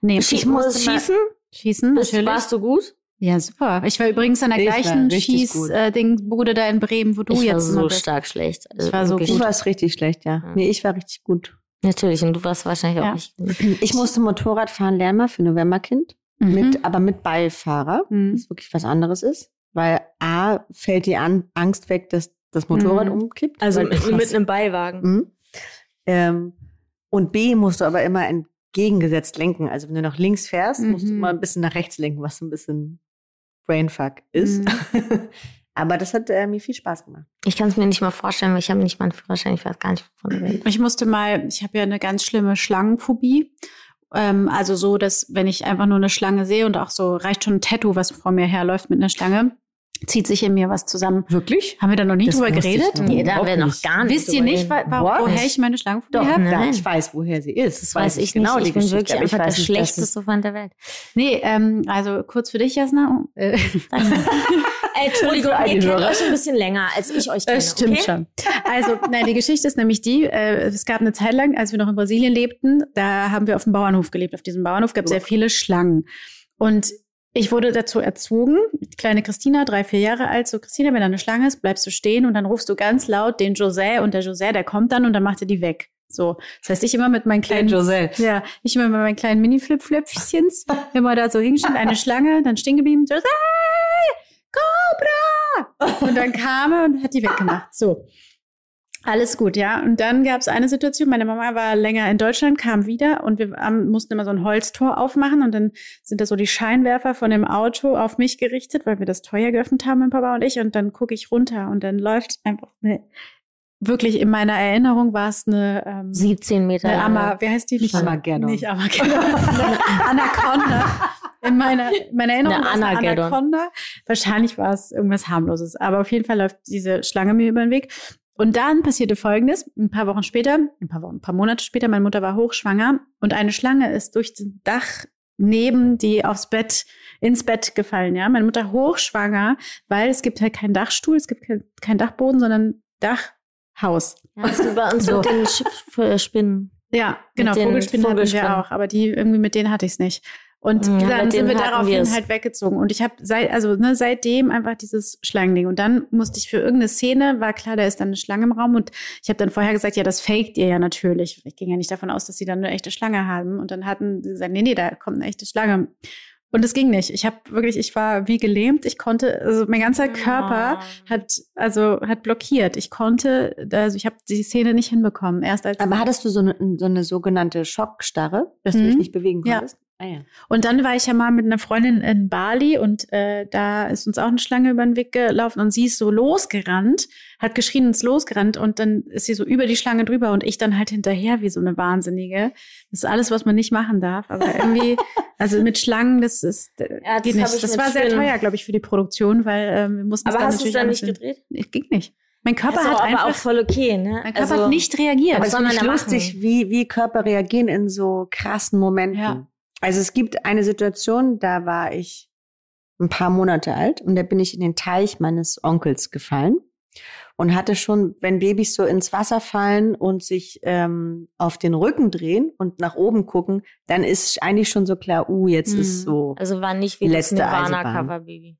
Nee, Schie ich musste schießen? Schießen, natürlich. warst du gut? Ja, super. Ich war übrigens an der Ich war gleichen gut. Schieß-Ding-Bude da in Bremen, wo du ich war jetzt immer so bist. stark schlecht. Also Ich war so wirklich- Du warst richtig schlecht, ja. Ja. Nee, ich war richtig gut. Natürlich, und du warst wahrscheinlich auch Ja. nicht gut. Ich musste Motorradfahren lernen mal für Novemberkind, Mhm. mit, aber mit Beifahrer, Mhm. was wirklich was anderes ist. Weil A, fällt die An Angst weg, dass das Motorrad Mhm. umkippt. Also mit, mit einem Beiwagen. Mhm. Ähm, und B, musst du aber immer entgegengesetzt lenken. Also wenn du nach links fährst, musst du Mhm. mal ein bisschen nach rechts lenken, was so ein bisschen Brainfuck ist. Mhm. aber das hat äh, mir viel Spaß gemacht. Ich kann es mir nicht mal vorstellen, weil ich habe nicht mal einen Führerschein. Ich weiß gar nicht, wovon du redest. Ich musste mal, ich habe ja eine ganz schlimme Schlangenphobie. Ähm, also so, dass wenn ich einfach nur eine Schlange sehe und auch so reicht schon ein Tattoo, was vor mir herläuft mit einer Schlange, zieht sich in mir was zusammen. Wirklich? Haben wir da noch nie Das drüber ich geredet? Nee, da haben wir noch nicht. gar nicht. Wisst ihr nicht, wa woher ich meine Schlangenphobie habe? ne? Ja, Nein. ich weiß, woher sie ist. Das weiß ich nicht. genau die ich bin wirklich ich einfach weiß nicht, es- schlechteste Freund der Welt. Nee, ähm, also kurz für dich, Jasna. Äh. Ey, Entschuldigung, ihr kennt Hörer. euch ein bisschen länger, als ich euch kenne. Das stimmt okay? schon. Also, nein, die Geschichte ist nämlich die, äh, es gab eine Zeit lang, als wir noch in Brasilien lebten, da haben wir auf dem Bauernhof gelebt. Auf diesem Bauernhof gab es sehr viele Schlangen. Und ich wurde dazu erzogen, kleine Christina, drei, vier Jahre alt, so, Christina, wenn da eine Schlange ist, bleibst du stehen und dann rufst du ganz laut den José und der José, der kommt dann und dann macht er die weg. So. Das heißt, ich immer mit meinen kleinen Josel. ja, ich immer mit meinen kleinen Mini-Flip-Flöpfchens, immer da so hinstand, eine Schlange, dann stehen geblieben, José, Cobra! Und dann kam er und hat die weggemacht. So. Alles gut, ja. Und dann gab es eine Situation, meine Mama war länger in Deutschland, kam wieder und wir ähm, mussten immer so ein Holztor aufmachen und dann sind da so die Scheinwerfer von dem Auto auf mich gerichtet, weil wir das Teuer geöffnet haben, mein Papa und ich. Und dann gucke ich runter und dann läuft einfach eine, wirklich in meiner Erinnerung war es eine, ähm, 17 Meter. eine lange. Ama, wie heißt die? Nicht Armageddon. Nicht Armageddon. Eine Anaconda. In meiner, meiner Erinnerung Eine war es eine. Anaconda. Wahrscheinlich war es irgendwas harmloses. Aber auf jeden Fall läuft diese Schlange mir über den Weg. Und dann passierte Folgendes. Ein paar Wochen später, ein paar Wochen, ein paar Monate später, meine Mutter war hochschwanger und eine Schlange ist durch das Dach neben die aufs Bett, ins Bett gefallen, ja. Meine Mutter hochschwanger, weil es gibt halt keinen Dachstuhl, es gibt kein, kein Dachboden, sondern Dachhaus. Ja, das ist bei uns So. mit den Sch- F- Spinnen. Ja, genau, den Vogelspinnen hatten wir Vogelspinnen. auch, aber die irgendwie mit denen hatte ich es nicht. Und Ja, dann sind wir daraufhin wir's. halt weggezogen. Und ich habe seit, also ne, seitdem einfach dieses Schlangending. Und dann musste ich für irgendeine Szene, war klar, da ist dann eine Schlange im Raum. Und ich habe dann vorher gesagt, ja, das faked ihr ja natürlich. Ich ging ja nicht davon aus, dass sie dann eine echte Schlange haben. Und dann hatten sie gesagt, nee, nee, da kommt eine echte Schlange. Und es ging nicht. Ich habe wirklich, ich war wie gelähmt. Ich konnte, also mein ganzer Körper hat, also hat blockiert. Ich konnte, also ich habe die Szene nicht hinbekommen. Erst als Aber hattest du so eine, so eine sogenannte Schockstarre, dass du Mhm. dich nicht bewegen Ja. Ah, ja. Und dann war ich ja mal mit einer Freundin in Bali und äh, da ist uns auch eine Schlange über den Weg gelaufen und sie ist so losgerannt, hat geschrien und ist losgerannt und dann ist sie so über die Schlange drüber und ich dann halt hinterher wie so eine Wahnsinnige. Das ist alles, was man nicht machen darf, aber irgendwie, also mit Schlangen, das ist äh, Ja, das geht nicht. ich Das war sehr Spinnen. teuer, glaube ich, für die Produktion, weil ähm, wir mussten Aber dann hast du es dann nicht gedreht? Nee, ging nicht. Mein Körper ist hat aber einfach auch voll okay, ne? mein Körper Also- hat nicht reagiert. Aber es ist lustig, machen? wie, wie Körper reagieren in so krassen Momenten. Ja. Also es gibt eine Situation, da war ich ein paar Monate alt und da bin ich in den Teich meines Onkels gefallen und hatte schon, wenn Babys so ins Wasser fallen und sich ähm, auf den Rücken drehen und nach oben gucken, dann ist eigentlich schon so klar, uh, jetzt Mhm. ist so Also war nicht wie das letzte Eisenbahn. Nirvana-Cover-Baby.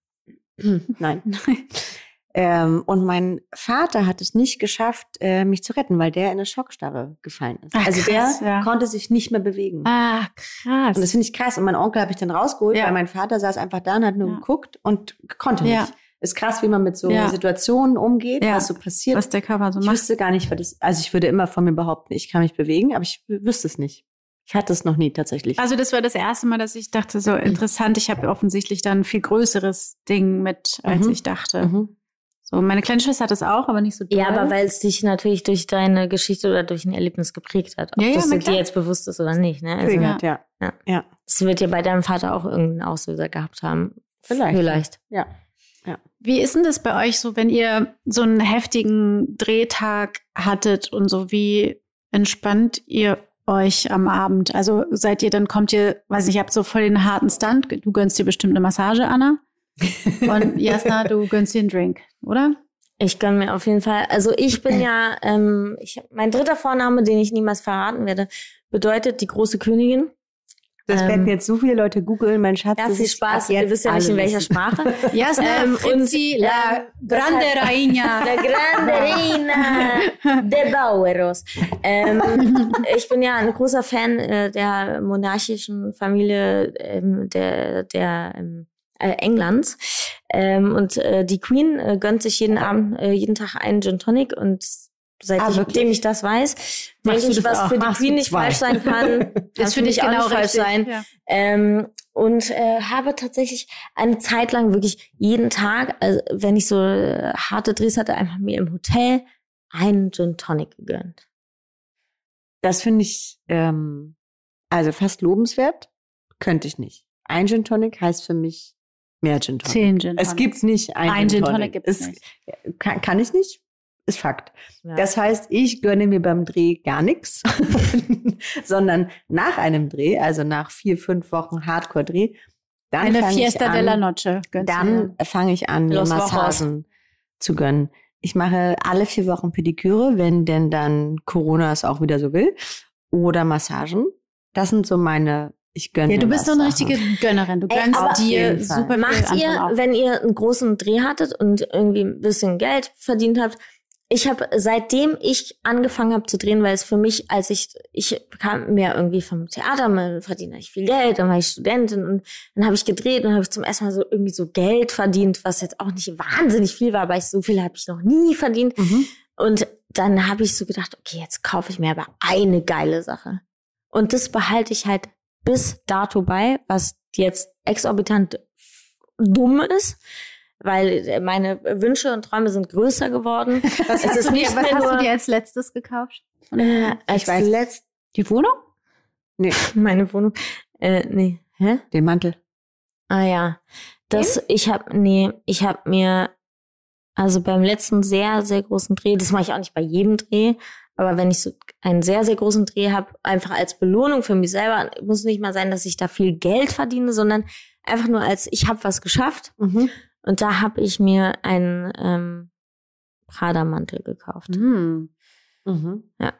Nein. ähm, und mein Vater hat es nicht geschafft, äh, mich zu retten, weil der in eine Schockstarre gefallen ist. Ach, also krass, der ja. konnte sich nicht mehr bewegen. Ah, krass. Und das finde ich krass. Und mein Onkel habe ich dann rausgeholt, Ja. weil mein Vater saß einfach da und hat nur Ja. geguckt und konnte nicht. Ist krass, wie man mit so. Situationen umgeht, was so passiert. was der Körper so ich macht. wüsste gar nicht, was das, also ich würde immer von mir behaupten, ich kann mich bewegen, aber ich wüsste es nicht. Ich hatte es noch nie tatsächlich. Also das war das erste Mal, dass ich dachte, so interessant, ich habe offensichtlich dann ein viel größeres Ding mit, als Mhm. ich dachte. Mhm. So, meine kleine Schwester hat das auch, aber nicht so doll. Ja, aber weil es dich natürlich durch deine Geschichte oder durch ein Erlebnis geprägt hat. Ob Ja, ja, das dir klar. jetzt bewusst ist oder nicht. Ne? Also, ja. Ja. ja. das wird ja bei deinem Vater auch irgendeinen Auslöser gehabt haben. Vielleicht. Vielleicht. Ja. Wie ist denn das bei euch so, wenn ihr so einen heftigen Drehtag hattet und so, wie entspannt ihr euch am Abend? Also seid ihr, dann kommt ihr, weiß nicht, ihr habt so voll den harten Stunt, du gönnst dir bestimmt eine Massage, Anna. Und Jasna, du gönnst dir einen Drink, oder? Ich gönn mir auf jeden Fall. Also ich bin ja, ähm, ich, mein dritter Vorname, den ich niemals verraten werde, bedeutet die große Königin. Das Ähm, werden jetzt so viele Leute googeln, mein Schatz. Ja, das viel ist Spaß. Ihr jetzt wisst ja nicht, in welcher. Sprache. Jasna, Ähm, Fritzi, la grande Rainha. Der grande Reina de Baueros. Ähm, ich bin ja ein großer Fan äh, der monarchischen Familie ähm, der, der ähm, äh, Englands. Ähm, und äh, die Queen äh, gönnt sich jeden Abend, äh, jeden Tag einen Gin Tonic und Ah, seitdem wirklich? ich das weiß, denke ich, was auch? für die Machst Queen nicht falsch sein kann, Das für finde mich ich auch genau falsch sein. Ja. Ähm, und äh, habe tatsächlich eine Zeit lang wirklich jeden Tag, also wenn ich so äh, harte Drehs hatte, einfach mir im Hotel einen Gin Tonic gegönnt. Das finde ich ähm, also fast lobenswert. Könnte ich nicht. Ein Gin Tonic heißt für mich mehr Gin Tonic. Zehn Gin Es gibt nicht ein, Ein Gin Tonic. Tonic gibt's Es- nicht. Kann, kann ich nicht. Ist Fakt. Ja. Das heißt, ich gönne mir beim Dreh gar nichts, sondern nach einem Dreh, also nach vier, fünf Wochen Hardcore-Dreh, dann Eine fange ich Fiesta an, de la Noche. Dann fange ich an, mir Massagen zu gönnen. Ich mache alle vier Wochen Pediküre, wenn denn dann Corona es auch wieder so will. Oder Massagen. Das sind so meine, ich gönne dir. Ja, du mir bist so was eine Sachen. richtige Gönnerin. Du Ey, gönnst Auf dir super Macht ihr, wenn ihr einen großen Dreh hattet und irgendwie ein bisschen Geld verdient habt, ich habe seitdem ich angefangen habe zu drehen, weil es für mich, als ich ich kam mehr irgendwie vom Theater, man verdient ich viel Geld, dann war ich Studentin und dann habe ich gedreht und habe ich zum ersten Mal so irgendwie so Geld verdient, was jetzt auch nicht wahnsinnig viel war, aber ich, so viel habe ich noch nie verdient. Mhm. Und dann habe ich so gedacht, okay, jetzt kaufe ich mir aber eine geile Sache. Und das behalte ich halt bis dato bei, was jetzt exorbitant dumm ist, weil meine Wünsche und Träume sind größer geworden. Was, hast, du dir, was hast du dir als letztes gekauft? Äh, Ich als weiß. letzt Die Wohnung? meine Wohnung. Äh, nee, hä? Den Mantel. Ah ja, das ich habe nee, ich habe mir also beim letzten sehr sehr großen Dreh, das mache ich auch nicht bei jedem Dreh, aber wenn ich so einen sehr sehr großen Dreh habe, einfach als Belohnung für mich selber, muss nicht mal sein, dass ich da viel Geld verdiene, sondern einfach nur als ich habe was geschafft Mhm. und da habe ich mir einen ähm, Prada Mantel gekauft. Mhm. Mhm. Ja.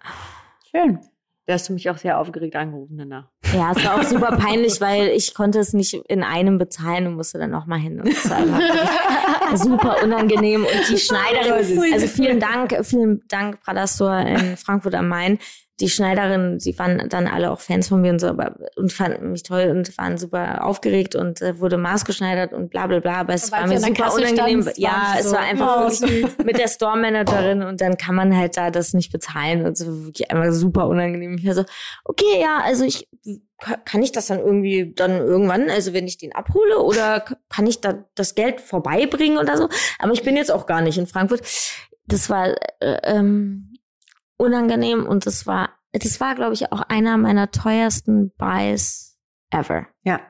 Schön. Da hast du mich auch sehr aufgeregt angerufen danach. Ja, es war auch super peinlich, weil ich konnte es nicht in einem bezahlen und musste dann nochmal hin. Und es war super unangenehm. Und die Schneiderin, also vielen Dank, vielen Dank, Prada Store in Frankfurt am Main. Die Schneiderin, die waren dann alle auch Fans von mir und so, aber und fanden mich toll und waren super aufgeregt und äh, wurde maßgeschneidert und bla bla bla. Aber es Aber war mir super Kasse unangenehm. standst, ja, es so, war einfach oh, mit der Store-Managerin und dann kann man halt da das nicht bezahlen und so wirklich einfach super unangenehm. Ich war so, okay, ja, also ich kann ich das dann irgendwie dann irgendwann, also wenn ich den abhole oder kann ich da das Geld vorbeibringen oder so? Aber ich bin jetzt auch gar nicht in Frankfurt. Das war äh, ähm, unangenehm und das war, das war, glaube ich, auch einer meiner teuersten Buys ever. Ja.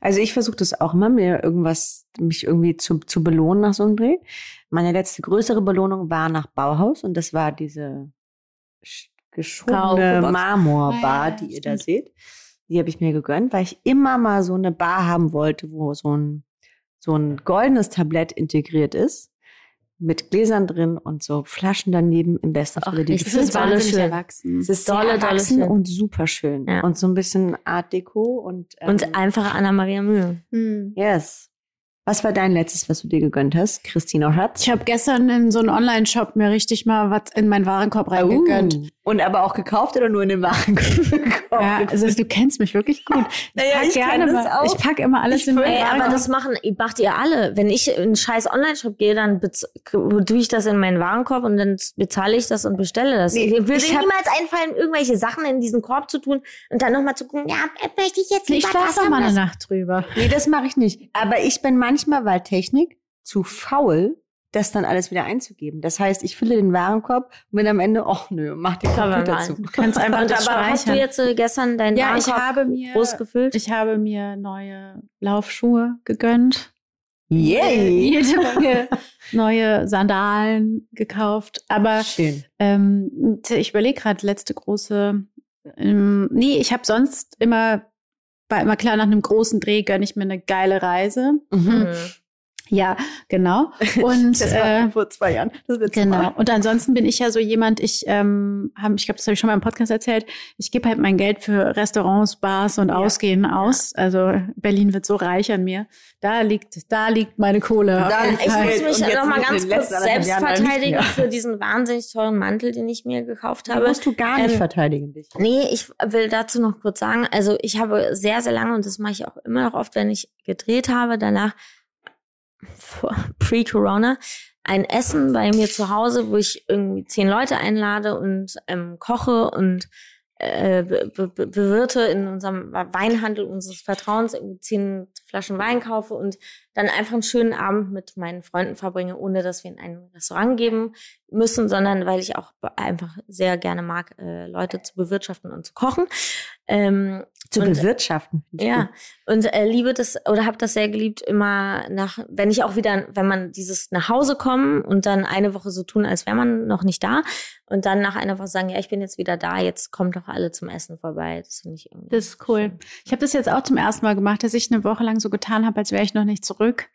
Also ich versuche das auch immer, mir irgendwas, mich irgendwie zu, zu belohnen nach so einem Dreh. Meine letzte größere Belohnung war nach Bauhaus und das war diese geschobene. Marmorbar, Ah, ja, die ihr da seht. Die habe ich mir gegönnt, weil ich immer mal so eine Bar haben wollte, wo so ein, so ein goldenes Tablett integriert ist. Mit Gläsern drin und so Flaschen daneben im besten Ach, Falle. Die richtig Das ist dolle wahnsinnig schön. erwachsen. es ist Dolle, dolle, dolle erwachsen schön. und super schön. Ja. Und so ein bisschen Art Deco und, ähm, Und einfache Anna-Maria Mühe. Hm. Yes. Was war dein letztes, was du dir gegönnt hast? Christina Schatz? Ich habe gestern in so einen Online-Shop mir richtig mal was in meinen Warenkorb reingegönnt. Uh. Und aber auch gekauft oder nur in den Warenkorb gekauft? Ja, also du kennst mich wirklich gut. Naja, pack ich mal- auch. Ich packe immer alles Ich in meinen Ey, aber Warenkorb. das machen, macht ihr alle. Wenn ich in einen scheiß Online-Shop gehe, dann bez- tue ich das in meinen Warenkorb und dann bezahle ich das und bestelle das. Nee, Mir würde ich niemals einfallen, irgendwelche Sachen in diesen Korb zu tun und dann nochmal zu gucken, ja, möchte ich jetzt ich lieber das schlafe haben, mal eine? Nacht drüber. Nee, das mache ich nicht. Aber ich bin manchmal, weil Technik, zu faul, das dann alles wieder einzugeben. Das heißt, ich fülle den Warenkorb und bin am Ende, ach nö, mach den Computer zu. Kannst einfach Und das aber hast du jetzt äh, gestern deinen Ja, ich Warenkorb habe mir- groß gefüllt? Ich habe mir neue Laufschuhe gegönnt. Yay! Jede Menge neue Sandalen gekauft. Aber Schön. ähm, ich überlege gerade, letzte große. Ähm, nee, ich habe sonst immer, war immer klar, nach einem großen Dreh gönne ich mir eine geile Reise. Mhm. Hm. Ja, genau. Und Das war äh, vor zwei Jahren. Genau. Mal. Und ansonsten bin ich ja so jemand, ich ähm, hab, ich glaube, das habe ich schon mal im Podcast erzählt, ich gebe halt mein Geld für Restaurants, Bars und Ja. Ausgehen aus. Also Berlin wird so reich an mir. Da liegt, da liegt meine Kohle. auf Da liegt Ich. Geld. muss mich noch mal ganz kurz selbst verteidigen für diesen wahnsinnig teuren Mantel, den ich mir gekauft Da habe. musst du gar nicht Ähm, verteidigen dich. Nee, ich will dazu noch kurz sagen, also ich habe sehr, sehr lange, und das mache ich auch immer noch oft, wenn ich gedreht habe, danach, pre-Corona, ein Essen bei mir zu Hause, wo ich irgendwie zehn Leute einlade und ähm, koche und äh, be be bewirte in unserem Weinhandel unseres Vertrauens irgendwie zehn Flaschen Wein kaufe und dann einfach einen schönen Abend mit meinen Freunden verbringe, ohne dass wir in ein Restaurant geben müssen, sondern weil ich auch einfach sehr gerne mag, äh, Leute zu bewirtschaften und zu kochen. Ähm, Zu und- bewirtschaften. ja, und äh, liebe das oder habe das sehr geliebt, immer nach, wenn ich auch wieder, wenn man dieses nach Hause kommen und dann eine Woche so tun, als wäre man noch nicht da und dann nach einer Woche sagen, ja, ich bin jetzt wieder da, jetzt kommt doch alle zum Essen vorbei. Das finde ich irgendwie. Das ist cool. Ich habe das jetzt auch zum ersten Mal gemacht, dass ich eine Woche lang so getan habe, als wäre ich noch nicht zurück.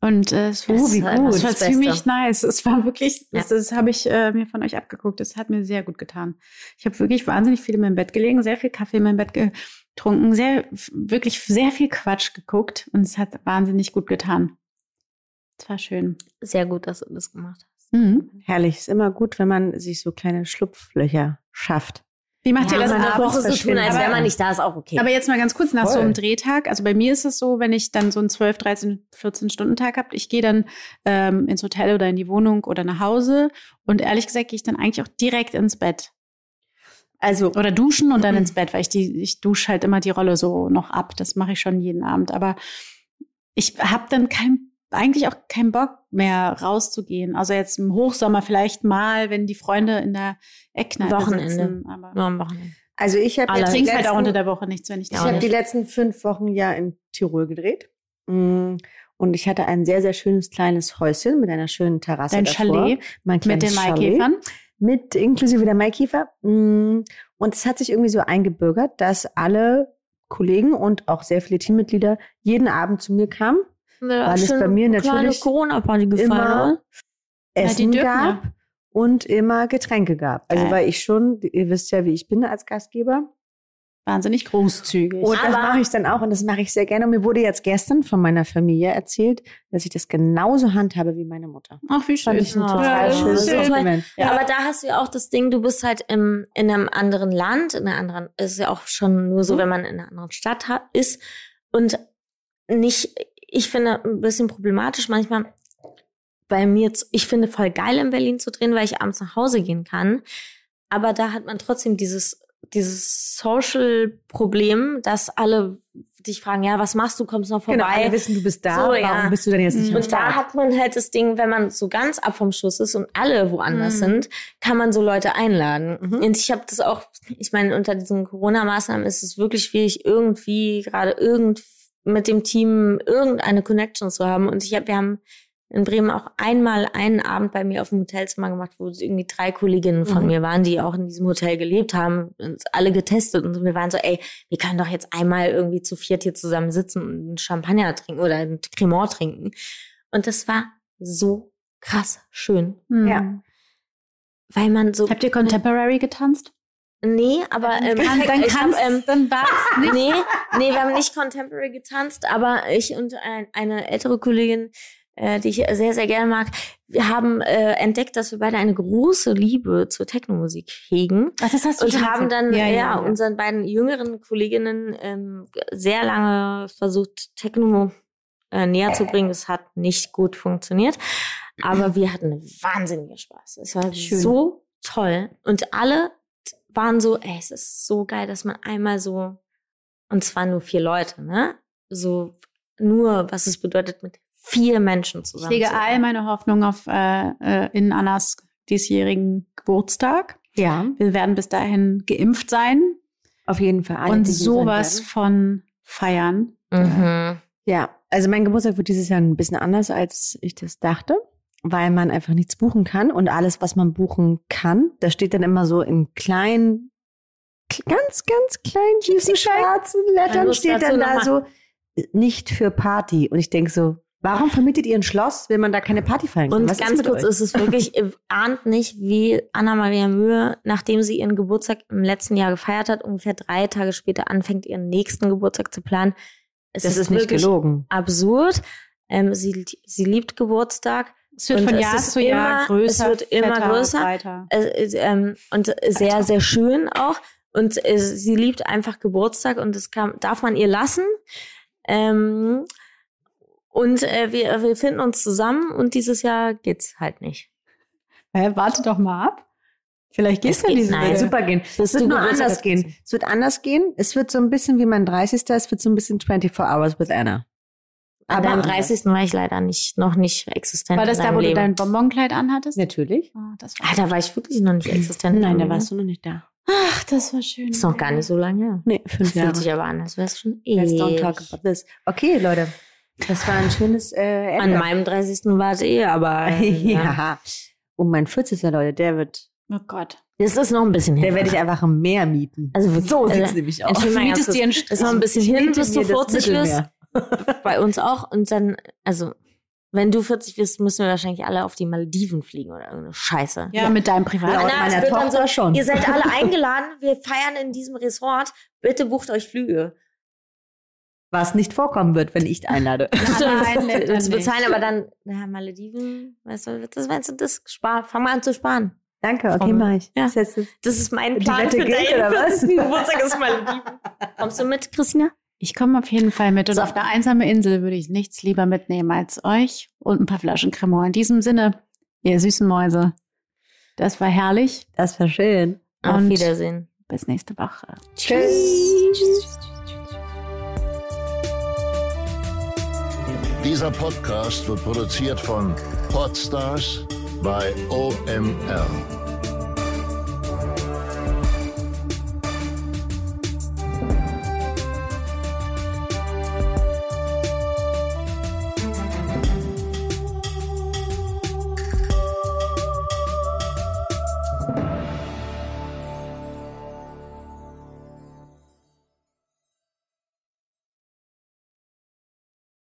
Und äh, es war, Das wie gut. es war das ziemlich nice. Es war wirklich, Ja. das, das habe ich äh, mir von euch abgeguckt. Das hat mir sehr gut getan. Ich habe wirklich wahnsinnig viel in meinem Bett gelegen, sehr viel Kaffee in meinem Bett getrunken, sehr, wirklich sehr viel Quatsch geguckt und es hat wahnsinnig gut getan. Es war schön. Sehr gut, dass du das gemacht hast. Mhm. Herrlich. Ist immer gut, wenn man sich so kleine Schlupflöcher schafft. Wie macht ihr das eine abends? Woche so tun, als wäre Aber- man nicht da, ist auch okay. Aber jetzt mal ganz kurz nach so Voll. einem Drehtag. Also bei mir ist es so, wenn ich dann so einen 12, 13, 14 Stunden Tag habe, ich gehe dann ähm, ins Hotel oder in die Wohnung oder nach Hause und ehrlich gesagt gehe ich dann eigentlich auch direkt ins Bett. Also, Oder duschen und dann Mhm. ins Bett, weil ich die, ich dusche halt immer die Rolle so noch ab. Das mache ich schon jeden Abend. Aber ich habe dann kein, eigentlich auch keinen Bock mehr rauszugehen. Also jetzt im Hochsommer vielleicht mal, wenn die Freunde in der Eckkneipe Wochenende. sitzen. Aber Nur am Wochenende. also ich habe trinke halt auch letzten- unter der Woche nichts, wenn ich Ich habe die letzten fünf Wochen ja in Tirol gedreht. Mm, Und ich hatte ein sehr, sehr schönes kleines Häuschen mit einer schönen Terrasse. Dein davor. Chalet Mein mit den. Maikäfern. Mit inklusive der Maikäfer. Mm, Und es hat sich irgendwie so eingebürgert, dass alle Kollegen und auch sehr viele Teammitglieder jeden Abend zu mir kamen, Weil es bei mir natürlich Corona-Party gefeiert. immer Essen dürfen gab und immer Getränke gab. Also Geil. weil ich schon, ihr wisst ja, wie ich bin als Gastgeber. Wahnsinnig großzügig. Und das Aber- mache ich dann auch und das mache ich sehr gerne. Und mir wurde jetzt gestern von meiner Familie erzählt, dass ich das genauso handhabe wie meine Mutter. Ach, wie schön. Fand ich ein Ja, total das schönes toll. Kompliment. Ja. Aber da hast du ja auch das Ding, du bist halt im, in einem anderen Land, in einer anderen, es ist ja auch schon nur so, wenn man in einer anderen Stadt hat, ist und nicht, ich finde ein bisschen problematisch manchmal bei mir, ich finde voll geil in Berlin zu drehen, weil ich abends nach Hause gehen kann, aber da hat man trotzdem dieses dieses Social-Problem, dass alle dich fragen, ja, was machst du, kommst noch vorbei? Genau, alle wissen, du bist da. So, Warum ja. bist du denn jetzt nicht am Und da hat man halt das Ding, wenn man so ganz ab vom Schuss ist und alle woanders Mhm. sind, kann man so Leute einladen. Mhm. Und ich habe das auch, ich meine, unter diesen Corona-Maßnahmen ist es wirklich schwierig, irgendwie gerade irgend mit dem Team irgendeine Connection zu haben. Und ich habe, wir haben in Bremen auch einmal einen Abend bei mir auf dem Hotelzimmer gemacht, wo irgendwie drei Kolleginnen von Mhm. mir waren, die auch in diesem Hotel gelebt haben, uns alle getestet und wir waren so, ey, wir können doch jetzt einmal irgendwie zu viert hier zusammen sitzen und einen Champagner trinken oder einen Cremant trinken. Und das war so krass schön, Hm. Ja. weil man so Habt ihr Contemporary getanzt? Nee, aber ähm, Dann, dann ich hab, kannst, ähm, dann war's nicht. nee, nee, wir haben nicht Contemporary getanzt, aber ich und ein, eine ältere Kollegin, äh, die ich sehr, sehr gerne mag, wir haben äh, entdeckt, dass wir beide eine große Liebe zur Technomusik hegen. Ach, das hast du Und haben dann ja, unseren beiden jüngeren Kolleginnen ähm, sehr lange versucht, Techno äh, näher zu bringen. Es hat nicht gut funktioniert. Aber wir hatten wahnsinnigen Spaß. Es war Schön. so toll. Und alle waren so, ey, es ist so geil, dass man einmal so, und zwar nur vier Leute, ne? So nur, was es bedeutet, mit vier Menschen Ich zusammen lege zu all meine Hoffnung auf äh, äh, in Annas diesjährigen Geburtstag. Ja, Wir werden bis dahin geimpft sein auf jeden Fall. Alle, und sowas von feiern. Mhm. Ja, also mein Geburtstag wird dieses Jahr ein bisschen anders, als ich das dachte, weil man einfach nichts buchen kann und alles, was man buchen kann, das steht dann immer so in kleinen, kl- ganz, ganz kleinen, süßen schwarzen Lettern steht dann da so, nicht für Party. Und ich denke so, warum vermietet ihr ein Schloss, wenn man da keine Party feiern kann? Und Was ganz mit kurz euch? ist es wirklich, ihr ahnt nicht, wie Anna-Maria Mühe, nachdem sie ihren Geburtstag im letzten Jahr gefeiert hat, ungefähr drei Tage später anfängt, ihren nächsten Geburtstag zu planen. Es das ist nicht wirklich gelogen. absurd. Ähm, sie, sie liebt Geburtstag. Es wird Und von Jahr zu Jahr immer- größer. es wird immer fetter, größer. Äh, ähm, und sehr, sehr schön auch. Und äh, sie liebt einfach Geburtstag und das kann, darf man ihr lassen. Ähm, und äh, wir, wir finden uns zusammen und dieses Jahr geht's halt nicht. Hä, warte doch mal ab. Vielleicht geht's Es ja geht- diese nein. wird Woche. super gehen. Es wird nur anders gehen. Es wird anders gehen. Es wird so ein bisschen wie mein 30. Es wird so ein bisschen 24 Hours with Anna. An Aber deinem anders. 30. war ich leider nicht, noch nicht existent. War das in da, wo du Leben. dein Bonbonkleid anhattest? Natürlich. Ah, das war Ah, da war ich wirklich noch nicht existent. Nein, da ne? warst du noch nicht da. Ach, das war schön. Ist noch gar nicht so lange her. Nee, Das fünf Jahre. fühlt sich aber an, als wäre es schon Let's don't talk about this. Okay, Leute. Das war ein schönes äh, An Ende. meinem 30. war es eh, aber äh, ja. ja. Und mein 40. Leute, der wird, Oh Gott. das ist noch ein bisschen hin. der werde ich einfach im Meer mieten. Also so also, sieht's nämlich aus. Entschuldigung, mal ganz Mietest dir einen ist noch ein bisschen hin, bis du mir das 40 wirst. Bei uns auch. Und dann, also, wenn du 40 wirst, müssen wir wahrscheinlich alle auf die Malediven fliegen oder irgendeine Scheiße. Ja, mit deinem Privat. Laut Anna, es meiner Tochter schon. Ihr seid alle eingeladen. Wir feiern in diesem Resort. Bitte bucht euch Flüge. Was nicht vorkommen wird, wenn ich einlade. Anna einlädt dann zu bezahlen, aber dann, naja, Malediven, weißt du, das, weißt du, das spar, fang mal an zu sparen. Danke, okay, Vom- mach ich. Ja. Ist jetzt das Das ist mein Die Plan Wette für deinen oder was? 40. Geburtstag ist Malediven. Kommst du mit, Christina? Ich komme auf jeden Fall mit. Und So. auf einer einsamen Insel würde ich nichts lieber mitnehmen als euch und ein paar Flaschen Cremant. In diesem Sinne, ihr süßen Mäuse. Das war herrlich. das war schön. Auf Und- Wiedersehen. Bis nächste Woche. Tschüss. Dieser Podcast wird produziert von Podstars bei OMR.